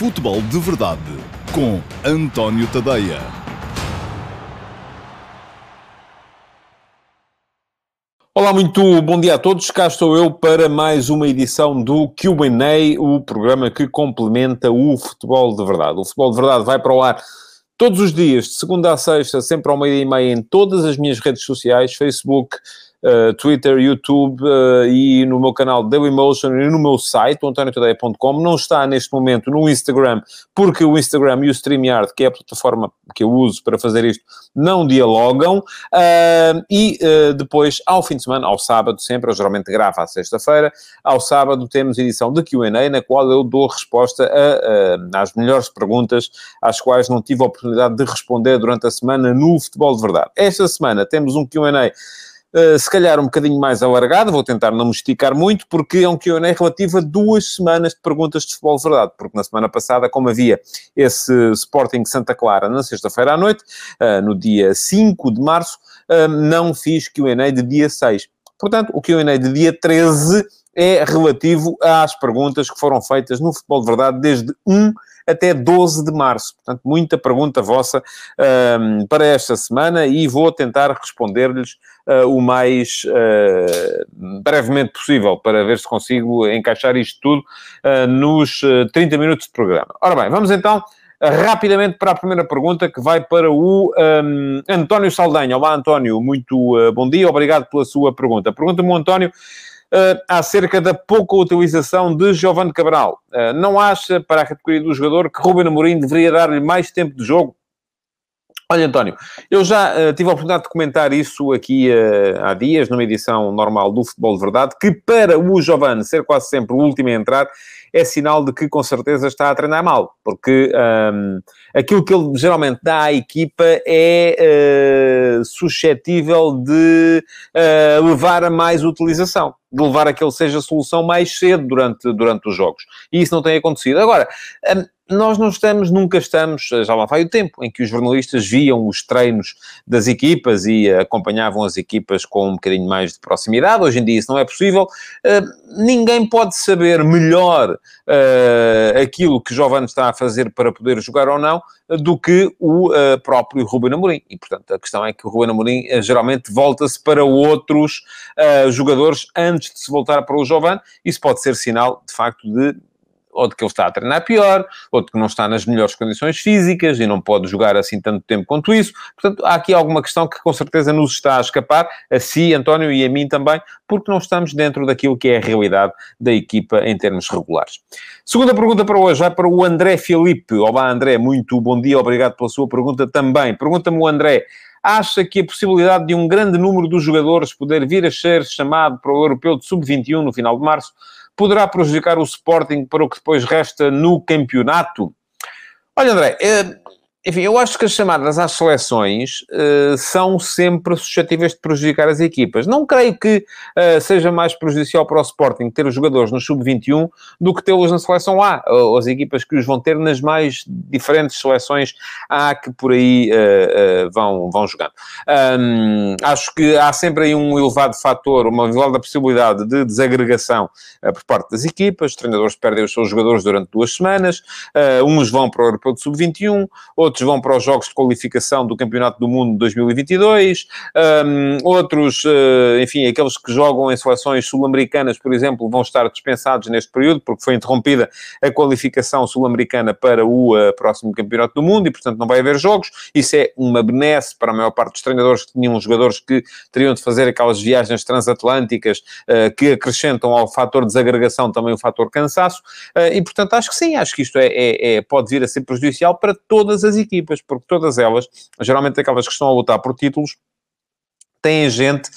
Futebol de Verdade com António Tadeia. Olá, muito bom dia a todos. Cá estou eu para mais uma edição do QA, o programa que complementa o Futebol de Verdade. O Futebol de Verdade vai para o ar todos os dias, de segunda a sexta, sempre ao meio-dia e meia, em todas as minhas redes sociais: Facebook, uh, Twitter, YouTube uh, e no meu canal Dailymotion e no meu site, antoniotadeia.com. Não está neste momento no Instagram, porque o Instagram e o StreamYard, que é a plataforma que eu uso para fazer isto, não dialogam. Uh, e depois, ao fim de semana, ao sábado sempre, eu geralmente gravo à sexta-feira, ao sábado temos edição de Q&A, na qual eu dou resposta a, às melhores perguntas às quais não tive a oportunidade de responder durante a semana no Futebol de Verdade. Esta semana temos um Q&A Uh, se calhar um bocadinho mais alargado, vou tentar não me esticar muito, porque é um Q&A relativo a duas semanas de perguntas de futebol de verdade, porque na semana passada, como havia esse Sporting Santa Clara na sexta-feira à noite, uh, no dia 5 de março, uh, não fiz Q&A de dia 6. Portanto, o Q&A de dia 13 é relativo às perguntas que foram feitas no futebol de verdade desde 1 até 12 de março. Portanto, muita pergunta vossa um, para esta semana e vou tentar responder-lhes uh, o mais uh, brevemente possível para ver se consigo encaixar isto tudo uh, nos 30 minutos de programa. Ora bem, vamos então rapidamente para a primeira pergunta que vai para o um, António Saldanha. Olá, António, muito bom dia, obrigado pela sua pergunta. Pergunta-me António uh, acerca da pouca utilização de Giovanni Cabral. Uh, não acha, para a categoria do jogador, que Ruben Amorim deveria dar-lhe mais tempo de jogo? Olha, António, eu já uh, tive a oportunidade de comentar isso aqui uh, há dias, numa edição normal do Futebol de Verdade, que para o Giovanni ser quase sempre o último a entrar, é sinal de que com certeza está a treinar mal, porque um, aquilo que ele geralmente dá à equipa é uh, suscetível de uh, levar a mais utilização, de levar a que ele seja a solução mais cedo durante, durante os jogos. E isso não tem acontecido. Agora, um, nós não estamos, nunca estamos, já lá vai o tempo, em que os jornalistas viam os treinos das equipas e acompanhavam as equipas com um bocadinho mais de proximidade. Hoje em dia isso não é possível. Uh, ninguém pode saber melhor uh, aquilo que Giovanni está a fazer para poder jogar ou não do que o uh, próprio Ruben Amorim. E, portanto, a questão é que o Ruben Amorim geralmente volta-se para outros jogadores antes de se voltar para o Giovanni. Isso pode ser sinal, de facto, de ou de que ele está a treinar pior, ou de que não está nas melhores condições físicas e não pode jogar assim tanto tempo quanto isso. Portanto, há aqui alguma questão que com certeza nos está a escapar, a si, António, e a mim também, porque não estamos dentro daquilo que é a realidade da equipa em termos regulares. Segunda pergunta para hoje vai para o André Filipe. Olá, André, muito bom dia, obrigado pela sua pergunta também. Pergunta-me o André acha que a possibilidade de um grande número dos jogadores poder vir a ser chamado para o Europeu de Sub-21 no final de março poderá prejudicar o Sporting para o que depois resta no campeonato? Olha, André, eh, enfim, eu acho que as chamadas às seleções uh, são sempre suscetíveis de prejudicar as equipas. Não creio que uh, seja mais prejudicial para o Sporting ter os jogadores no Sub-21 do que tê-los na seleção A, ou as equipas que os vão ter nas mais diferentes seleções A que por aí uh, vão, vão jogando. Um, acho que há sempre aí um elevado fator, uma elevada possibilidade de desagregação por parte das equipas. Os treinadores perdem os seus jogadores durante duas semanas, uns vão para o Europeu de Sub-21, outros outros vão para os Jogos de Qualificação do Campeonato do Mundo de 2022, um, outros, uh, enfim, aqueles que jogam em seleções sul-americanas, por exemplo, vão estar dispensados neste período, porque foi interrompida a qualificação sul-americana para o uh, próximo Campeonato do Mundo e, portanto, não vai haver jogos. Isso é uma benesse para a maior parte dos treinadores que tinham jogadores que teriam de fazer aquelas viagens transatlânticas uh, que acrescentam ao fator desagregação também o fator cansaço. e, portanto, acho que sim, acho que isto é, é, é, pode vir a ser prejudicial para todas as equipas, porque todas elas, geralmente aquelas que estão a lutar por títulos, têm gente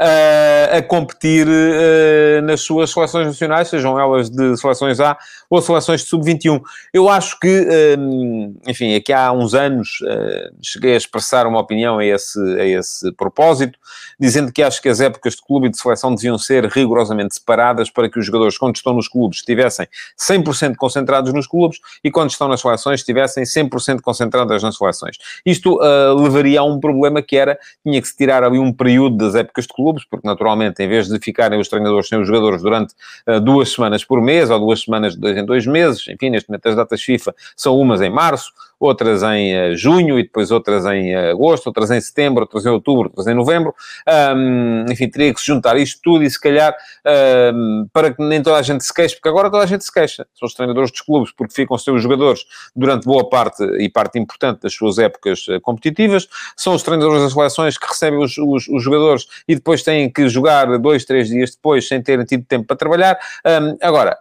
uh, a competir uh, nas suas seleções nacionais, sejam elas de seleções A ou seleções de sub-21. Eu acho que, um, enfim, aqui há uns anos uh, cheguei a expressar uma opinião a esse, a esse propósito, dizendo que acho que as épocas de clube e de seleção deviam ser rigorosamente separadas para que os jogadores, quando estão nos clubes, estivessem 100% concentrados nos clubes e quando estão nas seleções, estivessem 100% concentradas nas seleções. Isto levaria a um problema que era, tinha que se tirar ali um período das épocas de clubes, porque naturalmente, em vez de ficarem os treinadores sem os jogadores durante uh, duas semanas por mês, ou duas semanas de dois em dois meses, enfim, neste momento as datas FIFA são umas em março, outras em uh, junho e depois outras em agosto, outras em setembro, outras em outubro, outras em novembro. Um, enfim, teria que se juntar isto tudo e se calhar um, para que nem toda a gente se queixe, porque agora toda a gente se queixa. São os treinadores dos clubes porque ficam sem os jogadores durante boa parte e parte importante das suas épocas uh, competitivas. São os treinadores das seleções que recebem os, os, os, jogadores e depois têm que jogar dois, três dias depois sem terem tido tempo para trabalhar. Um, agora,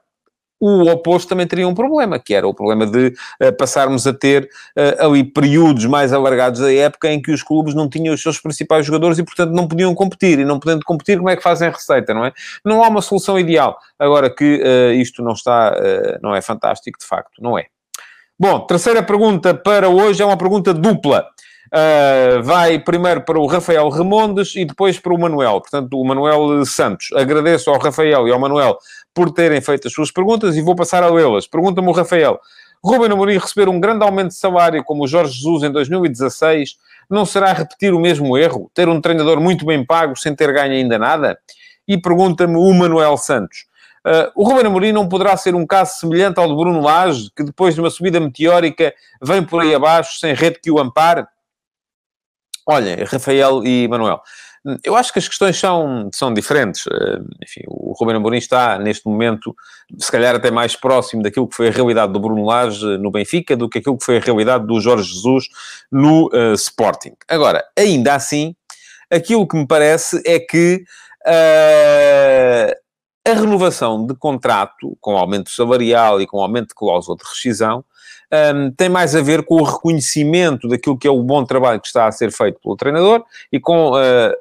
o oposto também teria um problema, que era o problema de uh, passarmos a ter uh, ali períodos mais alargados da época em que os clubes não tinham os seus principais jogadores e, portanto, não podiam competir. E não podendo competir, como é que fazem receita, não é? Não há uma solução ideal. Agora que uh, isto não está, não é fantástico, de facto, não é. Bom, terceira pergunta para hoje é uma pergunta dupla. Uh, vai primeiro para o Rafael Remondes e depois para o Manuel. Portanto, o Manuel Santos. Agradeço ao Rafael e ao Manuel por terem feito as suas perguntas e vou passar a lê-las. Pergunta-me o Rafael. Ruben Amorim receber um grande aumento de salário como o Jorge Jesus em 2016 não será repetir o mesmo erro? Ter um treinador muito bem pago sem ter ganho ainda nada? E pergunta-me o Manuel Santos. Uh, o Ruben Amorim não poderá ser um caso semelhante ao de Bruno Lage, que depois de uma subida meteórica vem por aí abaixo sem rede que o ampare? Olhem, Rafael e Manuel, eu acho que as questões são, são diferentes. Eh, enfim, o Ruben Amorim está, neste momento, se calhar até mais próximo daquilo que foi a realidade do Bruno Lage no Benfica do que aquilo que foi a realidade do Jorge Jesus no uh, Sporting. Agora, ainda assim, aquilo que me parece é que uh, a renovação de contrato, com aumento salarial e com aumento de cláusula de rescisão, um, tem mais a ver com o reconhecimento daquilo que é o bom trabalho que está a ser feito pelo treinador e com uh,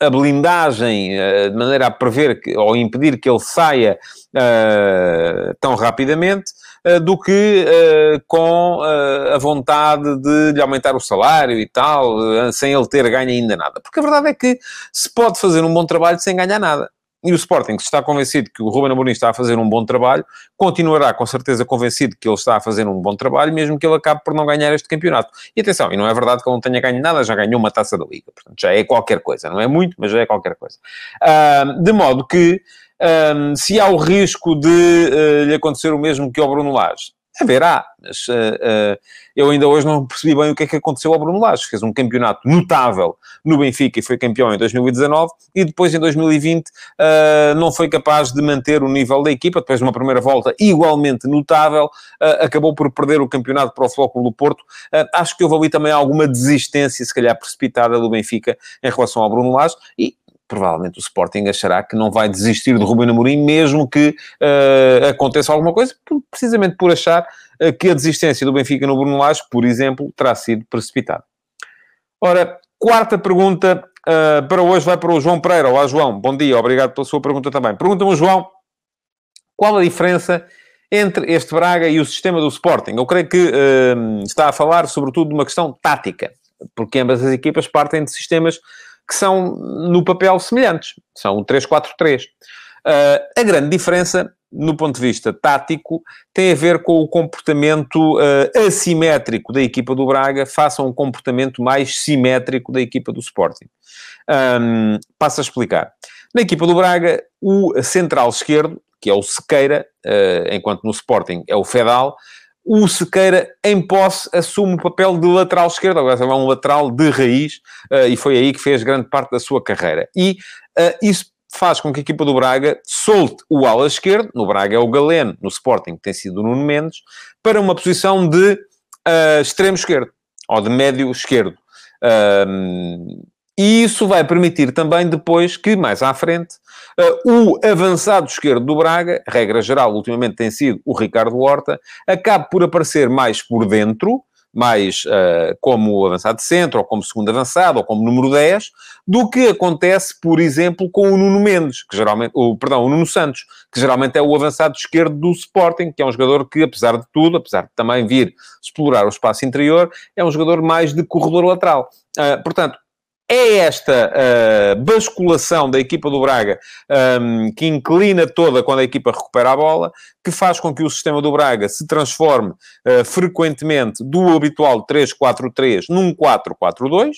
a blindagem uh, de maneira a prever que, ou impedir que ele saia uh, tão rapidamente do que com a vontade de lhe aumentar o salário e tal, sem ele ter ganho ainda nada. Porque a verdade é que se pode fazer um bom trabalho sem ganhar nada. E o Sporting, se está convencido que o Ruben Amorim está a fazer um bom trabalho, continuará com certeza convencido que ele está a fazer um bom trabalho, mesmo que ele acabe por não ganhar este campeonato. E atenção, e não é verdade que ele não tenha ganho nada, já ganhou uma taça da Liga. Portanto, já é qualquer coisa. Não é muito, mas já é qualquer coisa. Uh, de modo que, um, se há o risco de uh, lhe acontecer o mesmo que ao Bruno Lage, Haverá, mas uh, uh, eu ainda hoje não percebi bem o que é que aconteceu ao Bruno Lage. Fez um campeonato notável no Benfica e foi campeão em 2019 e depois em 2020 uh, eh, não foi capaz de manter o nível da equipa. Depois de uma primeira volta igualmente notável, acabou por perder o campeonato para o Flóculo do Porto. acho que houve ali também alguma desistência, se calhar precipitada, do Benfica em relação ao Bruno Lage e provavelmente o Sporting achará que não vai desistir de Ruben Amorim, mesmo que uh, aconteça alguma coisa, precisamente por achar uh, que a desistência do Benfica no Bruno Lage, por exemplo, terá sido precipitada. Ora, quarta pergunta uh, para hoje vai para o João Pereira. Olá, João. Bom dia. Obrigado pela sua pergunta também. Pergunta-me, João, qual a diferença entre este Braga e o sistema do Sporting? Eu creio que está a falar, sobretudo, de uma questão tática, porque ambas as equipas partem de sistemas que são, no papel, semelhantes. São o 3-4-3. Uh, ah, a grande diferença, no ponto de vista tático, tem a ver com o comportamento uh, assimétrico da equipa do Braga face a um comportamento mais simétrico da equipa do Sporting. Um, passo a explicar. Na equipa do Braga, o central esquerdo, que é o Sequeira, uh, enquanto no Sporting é o Fedal, o Sequeira, em posse, assume o papel de lateral esquerdo. Agora é um lateral de raiz uh, e foi aí que fez grande parte da sua carreira. E uh, isso faz com que a equipa do Braga solte o ala esquerdo, no Braga é o Galeno, no Sporting tem sido o Nuno Mendes, para uma posição de uh, extremo esquerdo, ou de médio esquerdo. E isso vai permitir também depois que, mais à frente, uh, o avançado esquerdo do Braga, regra geral, ultimamente tem sido o Ricardo Horta, acabe por aparecer mais por dentro, mais uh, como avançado centro, ou como segundo avançado, ou como número 10, do que acontece, por exemplo, com o Nuno Mendes, que geralmente, o, perdão, o Nuno Santos, que geralmente é o avançado esquerdo do Sporting, que é um jogador que, apesar de tudo, apesar de também vir explorar o espaço interior, é um jogador mais de corredor lateral. Uh, portanto, é esta uh, basculação da equipa do Braga um, que inclina toda quando a equipa recupera a bola, que faz com que o sistema do Braga se transforme uh, frequentemente do habitual 3-4-3 num 4-4-2.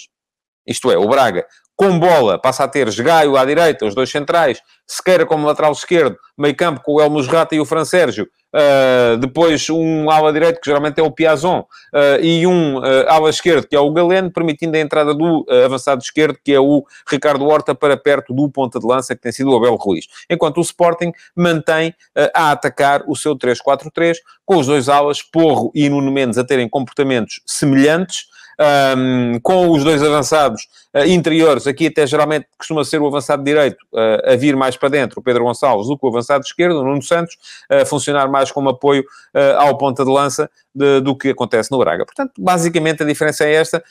Isto é, o Braga com bola, passa a ter Gaio à direita, os dois centrais, Sequeira como lateral esquerdo, meio campo com o El Musrata e o Fran Sérgio, Uh, depois um ala direito, que geralmente é o Piazon, uh, e um uh, ala esquerdo, que é o Galeno, permitindo a entrada do avançado esquerdo, que é o Ricardo Horta, para perto do ponta de lança, que tem sido o Abel Ruiz. Enquanto o Sporting mantém a atacar o seu 3-4-3, com os dois alas, Porro e Nuno Mendes, a terem comportamentos semelhantes, um, com os dois avançados uh, interiores, aqui até geralmente costuma ser o avançado direito uh, a vir mais para dentro, o Pedro Gonçalves, do que o avançado esquerdo, o Nuno Santos, a funcionar mais como apoio uh, ao ponta de lança de, do que acontece no Braga. Portanto, basicamente a diferença é esta.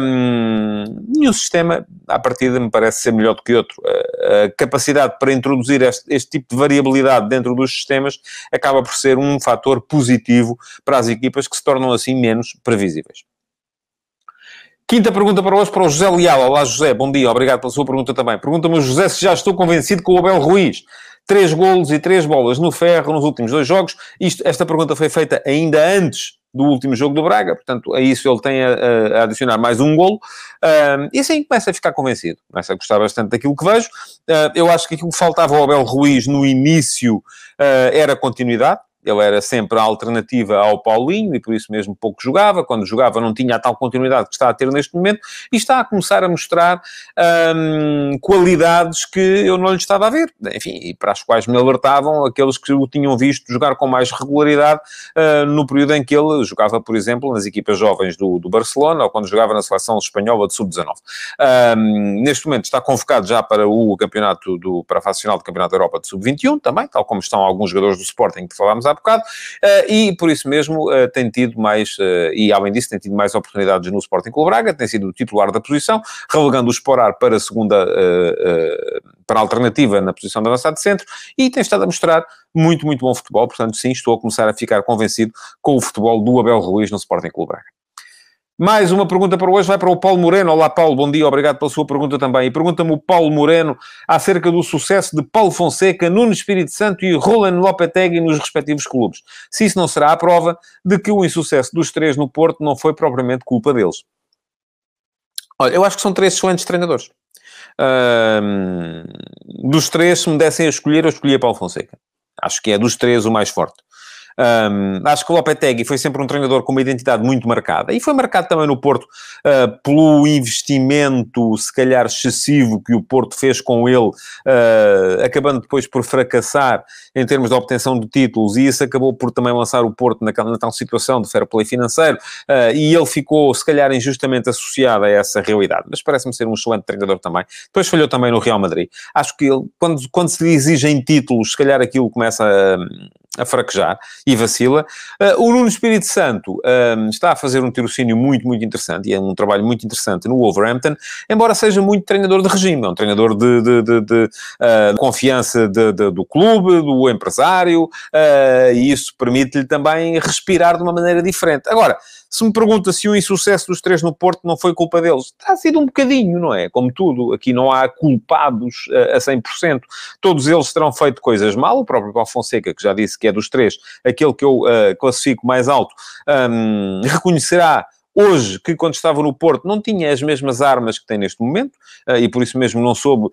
Um, nenhum sistema, à partida, me parece ser melhor do que outro. a capacidade para introduzir este, este tipo de variabilidade dentro dos sistemas acaba por ser um fator positivo para as equipas que se tornam assim menos previsíveis. Quinta pergunta para hoje, para o José Leal. Olá, José, bom dia, obrigado pela sua pergunta também. Pergunta-me José se já estou convencido com o Abel Ruiz. Três golos e três bolas no ferro nos últimos dois jogos. Isto, esta pergunta foi feita ainda antes do último jogo do Braga, portanto, a isso ele tem a, a adicionar mais um golo. E assim começa a ficar convencido, começa a gostar bastante daquilo que vejo. Uh, eu acho que aquilo que faltava ao Abel Ruiz no início uh, era continuidade ele era sempre a alternativa ao Paulinho e por isso mesmo pouco jogava. Quando jogava não tinha a tal continuidade que está a ter neste momento e está a começar a mostrar hum, qualidades que eu não lhe estava a ver. Enfim, e para as quais me alertavam aqueles que o tinham visto jogar com mais regularidade uh, no período em que ele jogava, por exemplo, nas equipas jovens do, do Barcelona ou quando jogava na seleção espanhola de sub-19. Um, neste momento está convocado já para o campeonato do, para a fase final do Campeonato da Europa de sub-21 também, tal como estão alguns jogadores do Sporting que falámos há bocado, uh, e por isso mesmo uh, tem tido mais, uh, e além disso, tem tido mais oportunidades no Sporting Clube Braga, tem sido o titular da posição, relegando o Esporar para a segunda, para a alternativa na posição de avançado de centro, e tem estado a mostrar muito, muito bom futebol, portanto, sim, estou a começar a ficar convencido com o futebol do Abel Ruiz no Sporting Clube Braga. Mais uma pergunta para hoje vai para o Paulo Moreno. Olá, Paulo, bom dia, obrigado pela sua pergunta também. E pergunta-me o Paulo Moreno acerca do sucesso de Paulo Fonseca, Nuno Espírito Santo e Roland Lopetegui nos respectivos clubes. Se isso não será a prova de que o insucesso dos três no Porto não foi propriamente culpa deles. Olha, eu acho que são três excelentes treinadores. dos três, se me dessem a escolher, eu escolhia Paulo Fonseca. Acho que é dos três o mais forte. Um, acho que o Lopetegui foi sempre um treinador com uma identidade muito marcada e foi marcado também no Porto uh, pelo investimento, se calhar excessivo, que o Porto fez com ele, uh, acabando depois por fracassar em termos de obtenção de títulos, e isso acabou por também lançar o Porto naquela, na tal situação de fair play financeiro, uh, e ele ficou, se calhar, injustamente associado a essa realidade. Mas parece-me ser um excelente treinador também. Depois falhou também no Real Madrid. Acho que ele, quando, quando se lhe exigem títulos, se calhar aquilo começa a a fraquejar e vacila. Uh, o Nuno Espírito Santo uh, está a fazer um tirocínio muito, muito interessante e é um trabalho muito interessante no Wolverhampton, embora seja muito treinador de regime, é um treinador de, de, de, de uh, confiança do clube, do empresário, e isso permite-lhe também respirar de uma maneira diferente. Agora, se me pergunta se o insucesso dos três no Porto não foi culpa deles, está sido um bocadinho, não é? Como tudo, aqui não há culpados a 100%. Todos eles terão feito coisas mal. O próprio Paulo Fonseca, que já disse que é dos três, aquele que eu uh, classifico mais alto, um, reconhecerá hoje, que quando estava no Porto não tinha as mesmas armas que tem neste momento, uh, e por isso mesmo não soube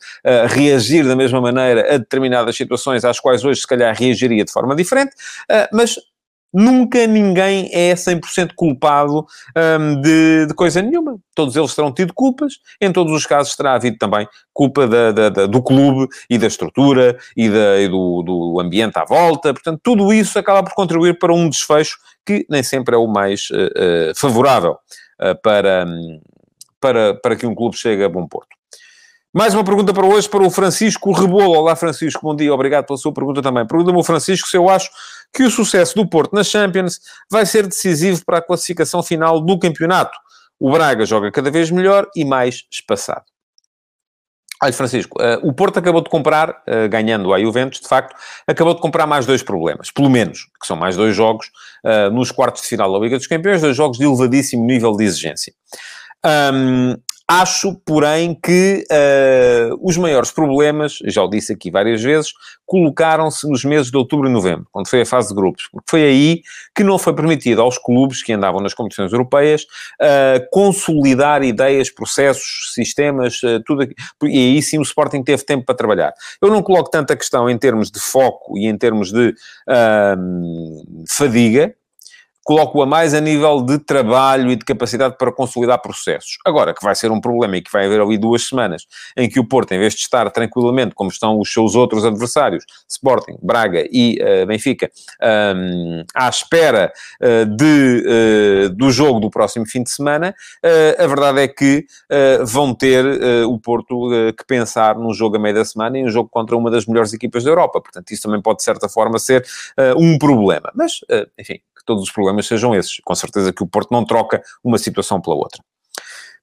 reagir da mesma maneira a determinadas situações às quais hoje se calhar reagiria de forma diferente, mas Nunca ninguém é 100% culpado um, de, de, coisa nenhuma. Todos eles terão tido culpas. Em todos os casos terá havido também culpa da, da, da, do clube e da estrutura e, e do, do, ambiente à volta. Portanto, tudo isso acaba por contribuir para um desfecho que nem sempre é o mais uh, uh, favorável uh, para, um, para, para que um clube chegue a bom porto. Mais uma pergunta para hoje, para o Francisco Rebolo. Olá, Francisco, bom dia, obrigado pela sua pergunta também. Pergunta-me o Francisco se eu acho que o sucesso do Porto na Champions vai ser decisivo para a classificação final do campeonato. O Braga joga cada vez melhor e mais espaçado. Olha, Francisco, uh, o Porto acabou de comprar, uh, ganhando a Juventus, de facto, acabou de comprar mais dois problemas, pelo menos, que são mais dois jogos uh, nos quartos de final da Liga dos Campeões, dois jogos de elevadíssimo nível de exigência. Um, Acho, porém, que uh, os maiores problemas, já o disse aqui várias vezes, colocaram-se nos meses de outubro e novembro, quando foi a fase de grupos, porque foi aí que não foi permitido aos clubes que andavam nas competições europeias uh, consolidar ideias, processos, sistemas, uh, tudo aqui. E aí sim o Sporting teve tempo para trabalhar. Eu não coloco tanta questão em termos de foco e em termos de fadiga, coloco-a mais a nível de trabalho e de capacidade para consolidar processos. Agora, que vai ser um problema e que vai haver ali duas semanas em que o Porto, em vez de estar tranquilamente, como estão os seus outros adversários, Sporting, Braga e uh, Benfica, um, à espera uh, de, uh, do jogo do próximo fim de semana, a verdade é que vão ter o Porto que pensar num jogo a meio da semana e um jogo contra uma das melhores equipas da Europa. Portanto, isso também pode, de certa forma, ser um problema. Mas, enfim, que todos os problemas sejam esses. Com certeza que o Porto não troca uma situação pela outra.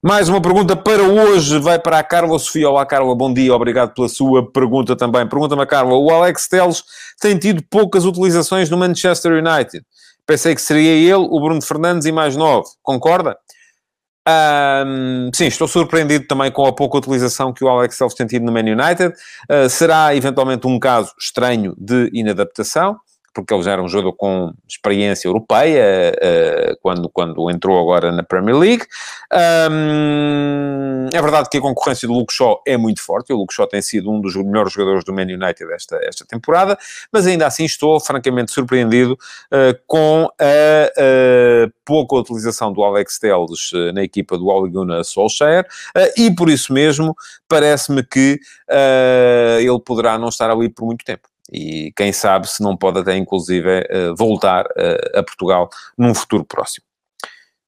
Mais uma pergunta para hoje, vai para a Carla Sofia. Olá, Carla, bom dia, obrigado pela sua pergunta também. Pergunta-me Carla, o Alex Teles tem tido poucas utilizações no Manchester United. Pensei que seria ele, o Bruno Fernandes e mais novo. Concorda? Um, sim, estou surpreendido também com a pouca utilização que o Alex Teles tem tido no Man United. Uh, será eventualmente um caso estranho de inadaptação porque ele já era um jogador com experiência europeia, uh, quando, quando entrou agora na Premier League. É verdade que a concorrência do Luke Shaw é muito forte, o Luke Shaw tem sido um dos melhores jogadores do Man United esta, esta temporada, mas ainda assim estou francamente surpreendido uh, com a pouca utilização do Alex Telles uh, na equipa do Ole Gunnar Solskjaer, e por isso mesmo parece-me que ele poderá não estar ali por muito tempo e quem sabe se não pode até inclusive eh, voltar eh, a Portugal num futuro próximo.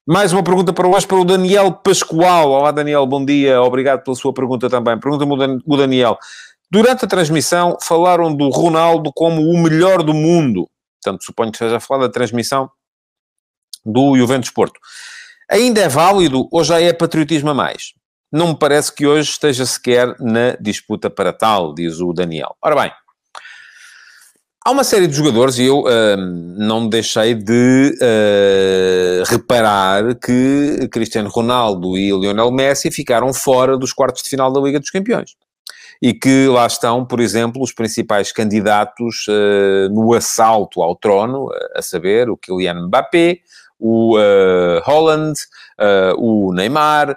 Mais uma pergunta para hoje para o Daniel Pascoal. Olá Daniel, bom dia, obrigado pela sua pergunta também. Pergunta-me o Daniel. Durante a transmissão falaram do Ronaldo como o melhor do mundo. Portanto, suponho que esteja a falar da transmissão do Juventus Porto. Ainda é válido ou já é patriotismo a mais? Não me parece que hoje esteja sequer na disputa para tal, diz o Daniel. Ora bem, Há uma série de jogadores, e eu uh, não deixei de uh, reparar que Cristiano Ronaldo e Lionel Messi ficaram fora dos quartos de final da Liga dos Campeões. E que lá estão, por exemplo, os principais candidatos uh, no assalto ao trono, a saber, o Kylian Mbappé, o Holland, o Neymar,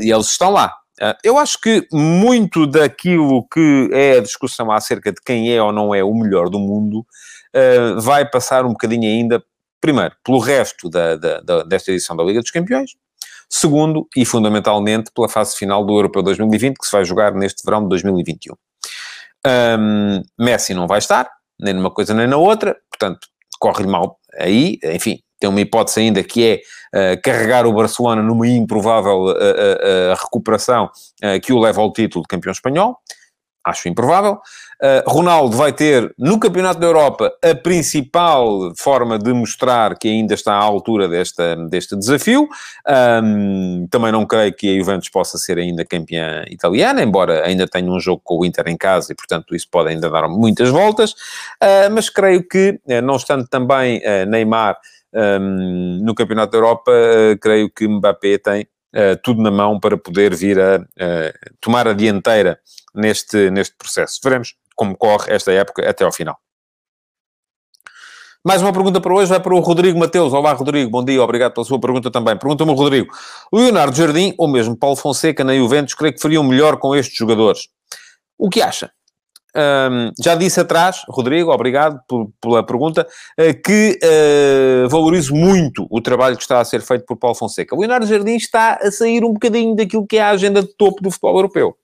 e eles estão lá. Ah, eu acho que muito daquilo que é a discussão acerca de quem é ou não é o melhor do mundo ah, vai passar um bocadinho ainda, primeiro, pelo resto da, da, da, desta edição da Liga dos Campeões, segundo e fundamentalmente pela fase final do Europeu 2020, que se vai jogar neste verão de 2021. Um, Messi não vai estar, nem numa coisa nem na outra, portanto, corre-lhe mal aí, enfim, tem uma hipótese ainda que é uh, carregar o Barcelona numa improvável uh, uh, recuperação que o leva ao título de campeão espanhol. Acho improvável. Ronaldo vai ter no Campeonato da Europa a principal forma de mostrar que ainda está à altura desta, deste desafio. Um, também não creio que a Juventus possa ser ainda campeã italiana, embora ainda tenha um jogo com o Inter em casa e, portanto, isso pode ainda dar muitas voltas. mas creio que, não estando também Neymar um, no Campeonato da Europa, uh, creio que Mbappé tem uh, tudo na mão para poder vir a tomar a dianteira neste, neste processo. Veremos como corre esta época até ao final. Mais uma pergunta para hoje vai para o Rodrigo Mateus. Olá, Rodrigo, bom dia, obrigado pela sua pergunta também. Pergunta-me Rodrigo. Leonardo Jardim, ou mesmo Paulo Fonseca na Juventus, creio que fariam melhor com estes jogadores. O que acha? Um, já disse atrás, Rodrigo, obrigado por, pela pergunta, uh, que uh, valorizo muito o trabalho que está a ser feito por Paulo Fonseca. O Leonardo Jardim está a sair um bocadinho daquilo que é a agenda de topo do futebol europeu.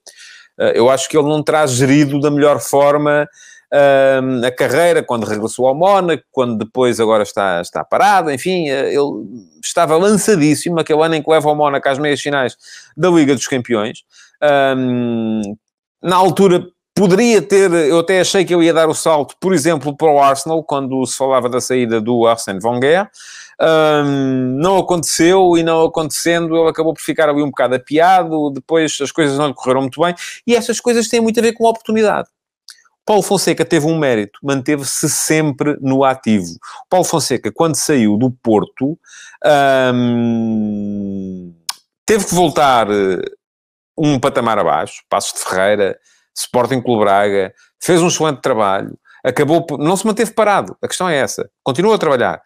Uh, eu acho que ele não traz gerido da melhor forma a carreira, quando regressou ao Mónaco, quando depois agora está, está parado, enfim, ele estava lançadíssimo, aquele ano em que leva o Mónaco às meias finais da Liga dos Campeões. Um, na altura Poderia ter, eu até achei que eu ia dar o salto, por exemplo, para o Arsenal, quando se falava da saída do Arsene Wenger. Um, não aconteceu e não acontecendo, ele acabou por ficar ali um bocado apiado, depois as coisas não lhe correram muito bem, e essas coisas têm muito a ver com a oportunidade. Paulo Fonseca teve um mérito, manteve-se sempre no ativo. Paulo Fonseca, quando saiu do Porto, um, teve que voltar um patamar abaixo, Passos de Ferreira, Sporting Clube Braga, fez um excelente trabalho, acabou, não se manteve parado, a questão é essa, continuou a trabalhar,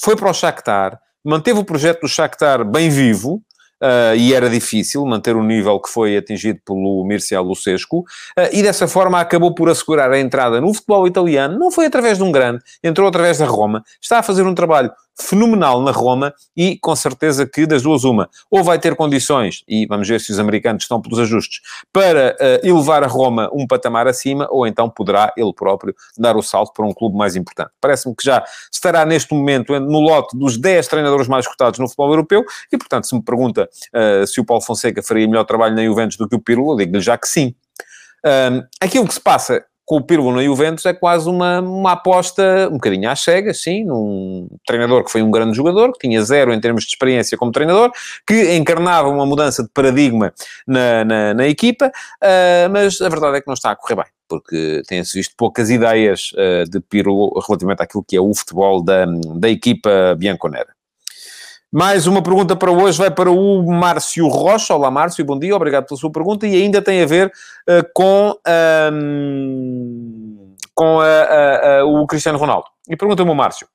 foi para o Shakhtar, manteve o projeto do Shakhtar bem vivo, Uh, e era difícil manter o nível que foi atingido pelo Mircea Lucescu, uh, e dessa forma acabou por assegurar a entrada no futebol italiano, não foi através de um grande, entrou através da Roma, está a fazer um trabalho fenomenal na Roma e com certeza que das duas uma, ou vai ter condições, e vamos ver se os americanos estão pelos ajustes, para uh, elevar a Roma um patamar acima, ou então poderá ele próprio dar o salto para um clube mais importante. Parece-me que já estará neste momento no lote dos 10 treinadores mais cotados no futebol europeu, e portanto se me pergunta uh, se o Paulo Fonseca faria melhor trabalho na Juventus do que o Pirlo, eu digo-lhe já que sim. Um, aquilo que se passa com o Pirlo na Juventus é quase uma, uma aposta um bocadinho à cega, sim, num treinador que foi um grande jogador, que tinha zero em termos de experiência como treinador, que encarnava uma mudança de paradigma na, na, na equipa, uh, mas a verdade é que não está a correr bem, porque tem-se visto poucas ideias uh, de Pirlo relativamente àquilo que é o futebol da, da equipa bianconera. Mais uma pergunta para hoje vai para o Márcio Rocha. Olá, Márcio, bom dia, obrigado pela sua pergunta. E ainda tem a ver uh, com, com a, a, o Cristiano Ronaldo. E pergunta-me o Márcio.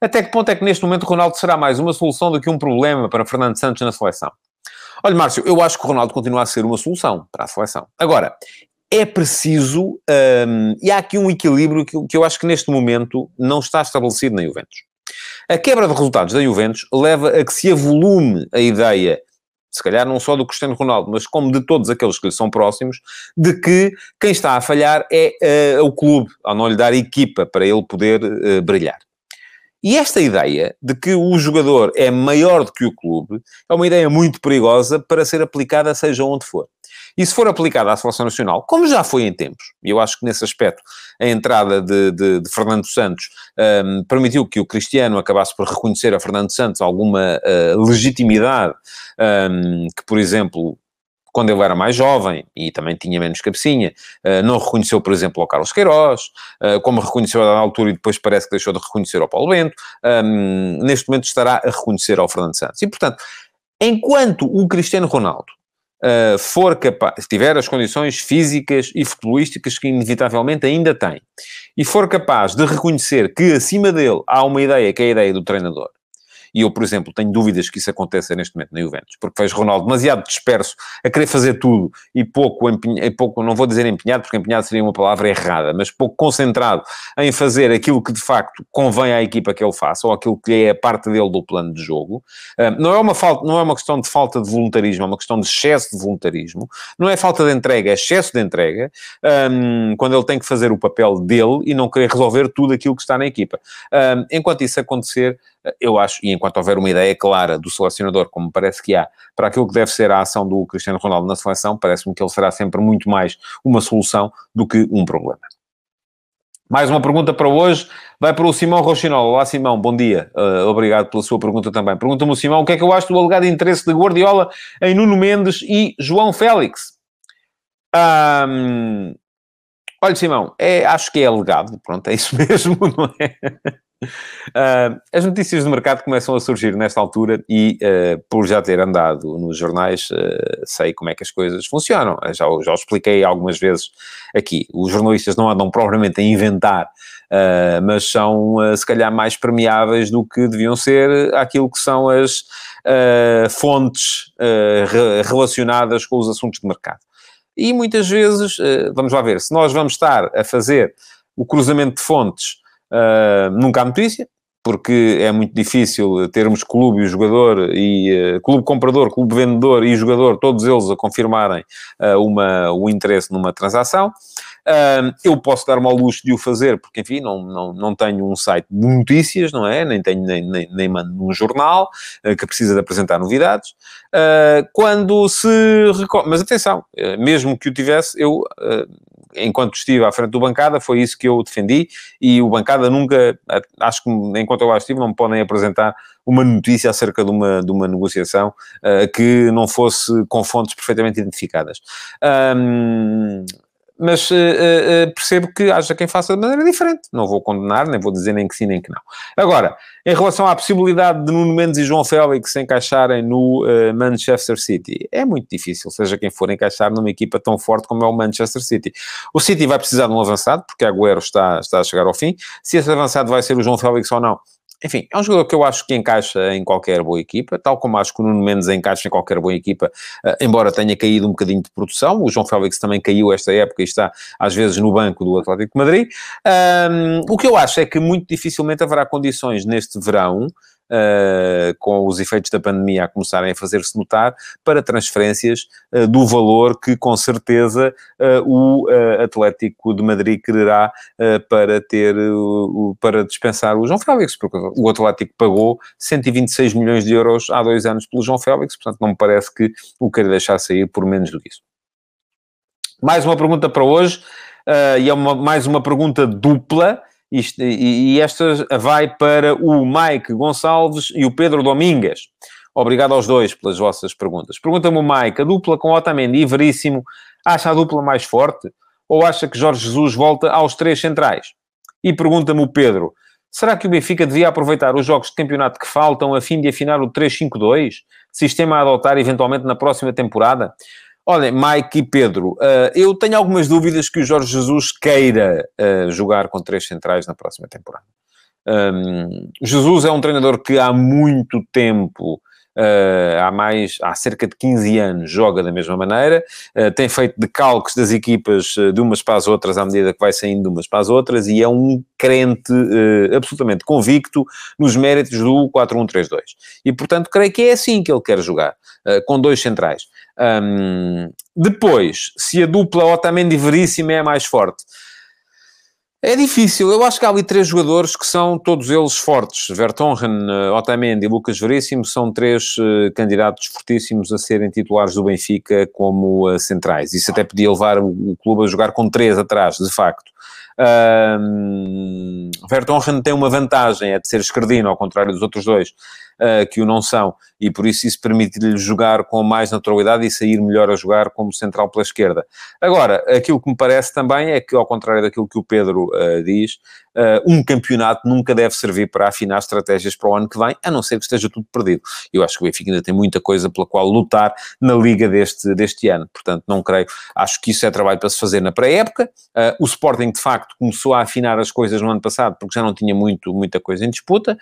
Até que ponto é que neste momento o Ronaldo será mais uma solução do que um problema para Fernando Santos na seleção? Olha, Márcio, eu acho que o Ronaldo continua a ser uma solução para a seleção. Agora, é preciso, um, e há aqui um equilíbrio que, que eu acho que neste momento não está estabelecido na Juventus. A quebra de resultados da Juventus leva a que se avolume a ideia, se calhar não só do Cristiano Ronaldo, mas como de todos aqueles que lhe são próximos, de que quem está a falhar é uh, o clube, ao não lhe dar equipa para ele poder uh, brilhar. E esta ideia de que o jogador é maior do que o clube é uma ideia muito perigosa para ser aplicada seja onde for. E se for aplicada à seleção nacional, como já foi em tempos, e eu acho que nesse aspecto a entrada de, de, de Fernando Santos um, permitiu que o Cristiano acabasse por reconhecer a Fernando Santos alguma uh, legitimidade um, que, por exemplo, quando ele era mais jovem e também tinha menos cabecinha, uh, não reconheceu, por exemplo, ao Carlos Queiroz, uh, como reconheceu à altura e depois parece que deixou de reconhecer ao Paulo Bento, um, neste momento estará a reconhecer ao Fernando Santos. E, portanto, enquanto o Cristiano Ronaldo uh, for capaz, tiver as condições físicas e futebolísticas que inevitavelmente ainda tem, e for capaz de reconhecer que acima dele há uma ideia que é a ideia do treinador, e eu, por exemplo, tenho dúvidas que isso aconteça neste momento na Juventus, porque vejo Ronaldo demasiado disperso a querer fazer tudo e pouco, empenha, pouco, não vou dizer empenhado, porque empenhado seria uma palavra errada, mas pouco concentrado em fazer aquilo que de facto convém à equipa que ele faça, ou aquilo que é parte dele do plano de jogo. não, é uma falta, não é uma questão de falta de voluntarismo, é uma questão de excesso de voluntarismo. Não é falta de entrega, é excesso de entrega, quando ele tem que fazer o papel dele e não querer resolver tudo aquilo que está na equipa. Enquanto isso acontecer, eu acho, e enquanto houver uma ideia clara do selecionador, como parece que há, para aquilo que deve ser a ação do Cristiano Ronaldo na seleção, parece-me que ele será sempre muito mais uma solução do que um problema. Mais uma pergunta para hoje, vai para o Simão Rochinol. Olá Simão, bom dia, uh, obrigado pela sua pergunta também. Pergunta-me o Simão, o que é que eu acho do alegado interesse de Guardiola em Nuno Mendes e João Félix? Um, olha Simão, é, acho que é alegado, pronto, é isso mesmo, não é? Uh, as notícias do mercado começam a surgir nesta altura e, uh, por já ter andado nos jornais, uh, sei como é que as coisas funcionam. Já, já expliquei algumas vezes aqui. Os jornalistas não andam propriamente a inventar, mas são, se calhar, mais permeáveis do que deviam ser aquilo que são as fontes relacionadas com os assuntos de mercado. E muitas vezes, vamos lá ver, se nós vamos estar a fazer o cruzamento de fontes Uh, nunca há notícia, porque é muito difícil termos clube e jogador, e uh, clube comprador, clube vendedor e jogador, todos eles a confirmarem uh, uma, o interesse numa transação. Uh, eu posso dar-me ao luxo de o fazer, porque, enfim, não, não, não tenho um site de notícias, não é? Nem tenho, nem, nem, nem mando num jornal que precisa de apresentar novidades. quando se... Mas atenção, mesmo que o tivesse, eu enquanto estive à frente do bancada, foi isso que eu defendi e o bancada nunca, acho que enquanto eu lá estive, não me podem apresentar uma notícia acerca de uma, de uma negociação uh, que não fosse com fontes perfeitamente identificadas. Um, mas uh, uh, percebo que haja quem faça de maneira diferente. Não vou condenar, nem vou dizer nem que sim, nem que não. Agora, em relação à possibilidade de Nuno Mendes e João Félix se encaixarem no uh, Manchester City, é muito difícil, seja quem for encaixar numa equipa tão forte como é o Manchester City. O City vai precisar de um avançado, porque Agüero está, está a chegar ao fim. Se esse avançado vai ser o João Félix ou não, enfim, é um jogador que eu acho que encaixa em qualquer boa equipa, tal como acho que o Nuno Mendes encaixa em qualquer boa equipa, uh, embora tenha caído um bocadinho de produção. O João Félix também caiu esta época e está, às vezes, no banco do Atlético de Madrid. Um, o que eu acho é que muito dificilmente haverá condições neste verão uh, com os efeitos da pandemia a começarem a fazer-se notar, para transferências uh, do valor que, com certeza, uh, o Atlético de Madrid quererá para ter, para dispensar o João Félix, porque o Atlético pagou 126 milhões de euros há dois anos pelo João Félix, portanto não me parece que o queira deixar sair por menos do que isso. Mais uma pergunta para hoje, e é uma, mais uma pergunta dupla, isto, e, e esta vai para o Mike Gonçalves e o Pedro Domingues. Obrigado aos dois pelas vossas perguntas. Pergunta-me o Mike, a dupla com Otamendi e Veríssimo, acha a dupla mais forte? Ou acha que Jorge Jesus volta aos três centrais? E pergunta-me o Pedro, será que o Benfica devia aproveitar os jogos de campeonato que faltam a fim de afinar o 3-5-2? Sistema a adotar eventualmente na próxima temporada? Olha, Mike e Pedro, uh, eu tenho algumas dúvidas que o Jorge Jesus queira uh, jogar com três centrais na próxima temporada. Jesus é um treinador que há muito tempo, uh, há mais, há cerca de 15 anos, joga da mesma maneira, tem feito decalques das equipas de umas para as outras à medida que vai saindo de umas para as outras e é um crente absolutamente convicto nos méritos do 4-1-3-2. E, portanto, creio que é assim que ele quer jogar, com dois centrais. Um, depois, se a dupla Otamendi Veríssimo é a mais forte, é difícil. Eu acho que há ali três jogadores que são todos eles fortes. Vertonghen, eh, Otamendi e Lucas Veríssimo são três uh, candidatos fortíssimos a serem titulares do Benfica como uh, centrais. Isso até podia levar o, clube a jogar com três atrás, de facto. Um, Vertonghen tem uma vantagem, é de ser esquerdino, ao contrário dos outros dois, uh, que o não são, e por isso isso permite-lhe jogar com mais naturalidade e sair melhor a jogar como central pela esquerda. Agora, aquilo que me parece também é que, ao contrário daquilo que o Pedro uh, diz, uh, um campeonato nunca deve servir para afinar estratégias para o ano que vem, a não ser que esteja tudo perdido. Eu acho que o Benfica ainda tem muita coisa pela qual lutar na liga deste, deste ano, portanto, não creio. Acho que isso é trabalho para se fazer na pré-época. O Sporting, de facto, começou a afinar as coisas no ano passado, porque já não tinha muito, muita coisa em disputa,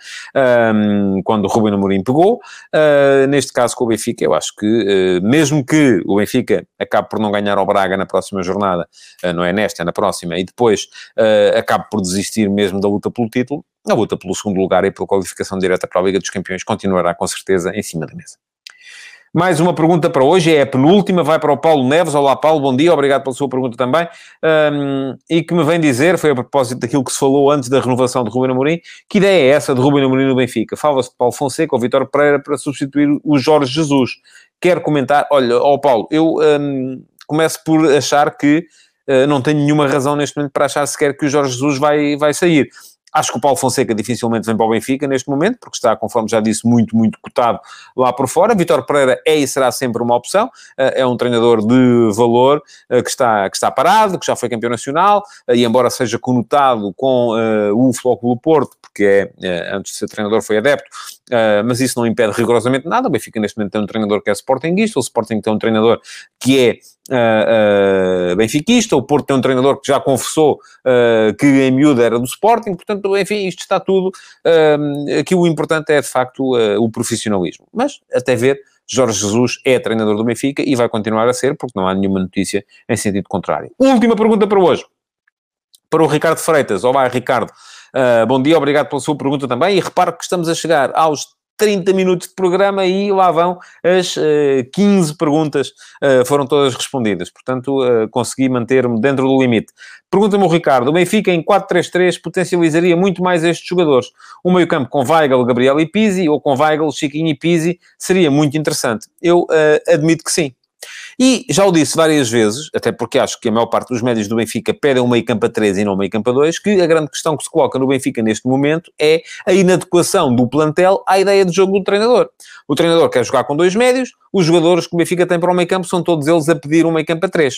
um, quando o Ruben Amorim pegou. Uh, neste caso, com o Benfica, eu acho que, mesmo que o Benfica acabe por não ganhar ao Braga na próxima jornada, não é nesta, é na próxima, e depois acabe por desistir mesmo da luta pelo título, a luta pelo segundo lugar e pela qualificação direta para a Liga dos Campeões continuará com certeza em cima da mesa. Mais uma pergunta para hoje, é a penúltima, vai para o Paulo Neves. Olá, Paulo, bom dia, obrigado pela sua pergunta também. Um, e que me vem dizer, foi a propósito daquilo que se falou antes da renovação de Ruben Amorim, que ideia é essa de Ruben Amorim no Benfica? Fala-se de Paulo Fonseca ou Vitor Pereira para substituir o Jorge Jesus. Quero comentar, olha, ó oh Paulo, eu um, começo por achar que eh, não tenho nenhuma razão neste momento para achar sequer que o Jorge Jesus vai, vai sair. Acho que o Paulo Fonseca dificilmente vem para o Benfica neste momento, porque está, conforme já disse, muito, muito cotado lá por fora. Vitor Pereira é e será sempre uma opção. Eh, é um treinador de valor eh, que está, que está parado, que já foi campeão nacional, e embora seja conotado com o Flóculo Porto, porque é, antes de ser treinador foi adepto, mas isso não impede rigorosamente nada. O Benfica neste momento tem um treinador que é Sportingista, o Sporting tem um treinador que é uh, uh, benfiquista, o Porto tem um treinador que já confessou uh, que em miúdo era do Sporting, portanto, enfim, isto está tudo, uh, aqui o importante é, de facto, o profissionalismo. Mas, até ver, Jorge Jesus é treinador do Benfica e vai continuar a ser, porque não há nenhuma notícia em sentido contrário. Última pergunta para hoje. Para o Ricardo Freitas. Olá, Ricardo. Uh, bom dia, obrigado pela sua pergunta também. E reparo que estamos a chegar aos 30 minutos de programa e lá vão as uh, eh, 15 perguntas, uh, foram todas respondidas. Portanto, uh, consegui manter-me dentro do limite. Pergunta-me o Ricardo, o Benfica em 4-3-3 potencializaria muito mais estes jogadores. Um meio campo com Weigl, Gabriel e Pizzi, ou com Weigl, Chiquinho e Pizzi, seria muito interessante. Eu admito que sim. E já o disse várias vezes, até porque acho que a maior parte dos médios do Benfica pedem um meio campo a 3 e não um meio campo a 2, que a grande questão que se coloca no Benfica neste momento é a inadequação do plantel à ideia de jogo do treinador. O treinador quer jogar com dois médios, os jogadores que o Benfica tem para o meio campo são todos eles a pedir um meio campo a 3.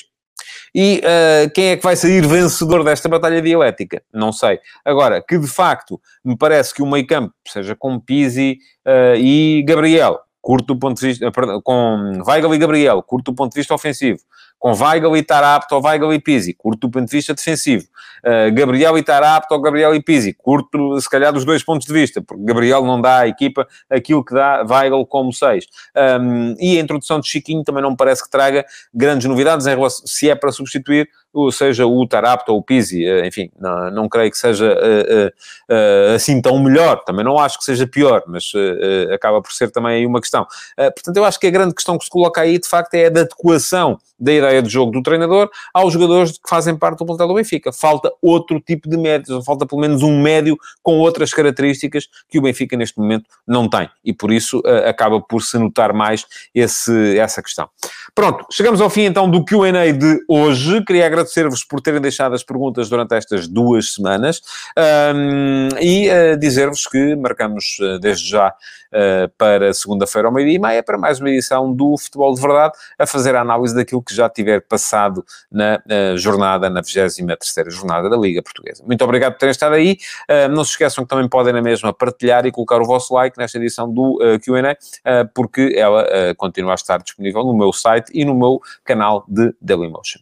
E uh, quem é que vai sair vencedor desta batalha dialética? Não sei. Agora, que de facto me parece que o meio campo, seja com Pizzi uh, e Gabriel, curto do ponto de vista, perdão, com Weigl e Gabriel, curto do ponto de vista ofensivo, com Weigl e Tarapto ou Weigl e Pizzi, curto do ponto de vista defensivo, uh, Gabriel e Tarapto ou Gabriel e Pizzi, curto se calhar dos dois pontos de vista, porque Gabriel não dá à equipa aquilo que dá Weigl como seis. Um, e a introdução de Chiquinho também não me parece que traga grandes novidades em relação, se é para substituir seja o Tarapto ou o Pizzi, eh, enfim, não, não creio que seja uh, uh, assim tão melhor, também não acho que seja pior, mas acaba por ser também aí uma questão. portanto, eu acho que a grande questão que se coloca aí, de facto, é a da adequação da ideia de jogo do treinador aos jogadores que fazem parte do plantel do Benfica. Falta outro tipo de médios, falta pelo menos um médio com outras características que o Benfica neste momento não tem, e por isso acaba por se notar mais esse, essa questão. Pronto, chegamos ao fim então do Q&A de hoje, queria agradecer agradecer-vos por terem deixado as perguntas durante estas duas semanas um, e uh, dizer-vos que marcamos uh, desde já uh, para segunda-feira ao meio-dia e meia para mais uma edição do Futebol de Verdade, a fazer a análise daquilo que já tiver passado na jornada, na 23 jornada da Liga Portuguesa. Muito obrigado por terem estado aí. não se esqueçam que também podem na mesma partilhar e colocar o vosso like nesta edição do Q&A, porque ela continua a estar disponível no meu site e no meu canal de Dailymotion.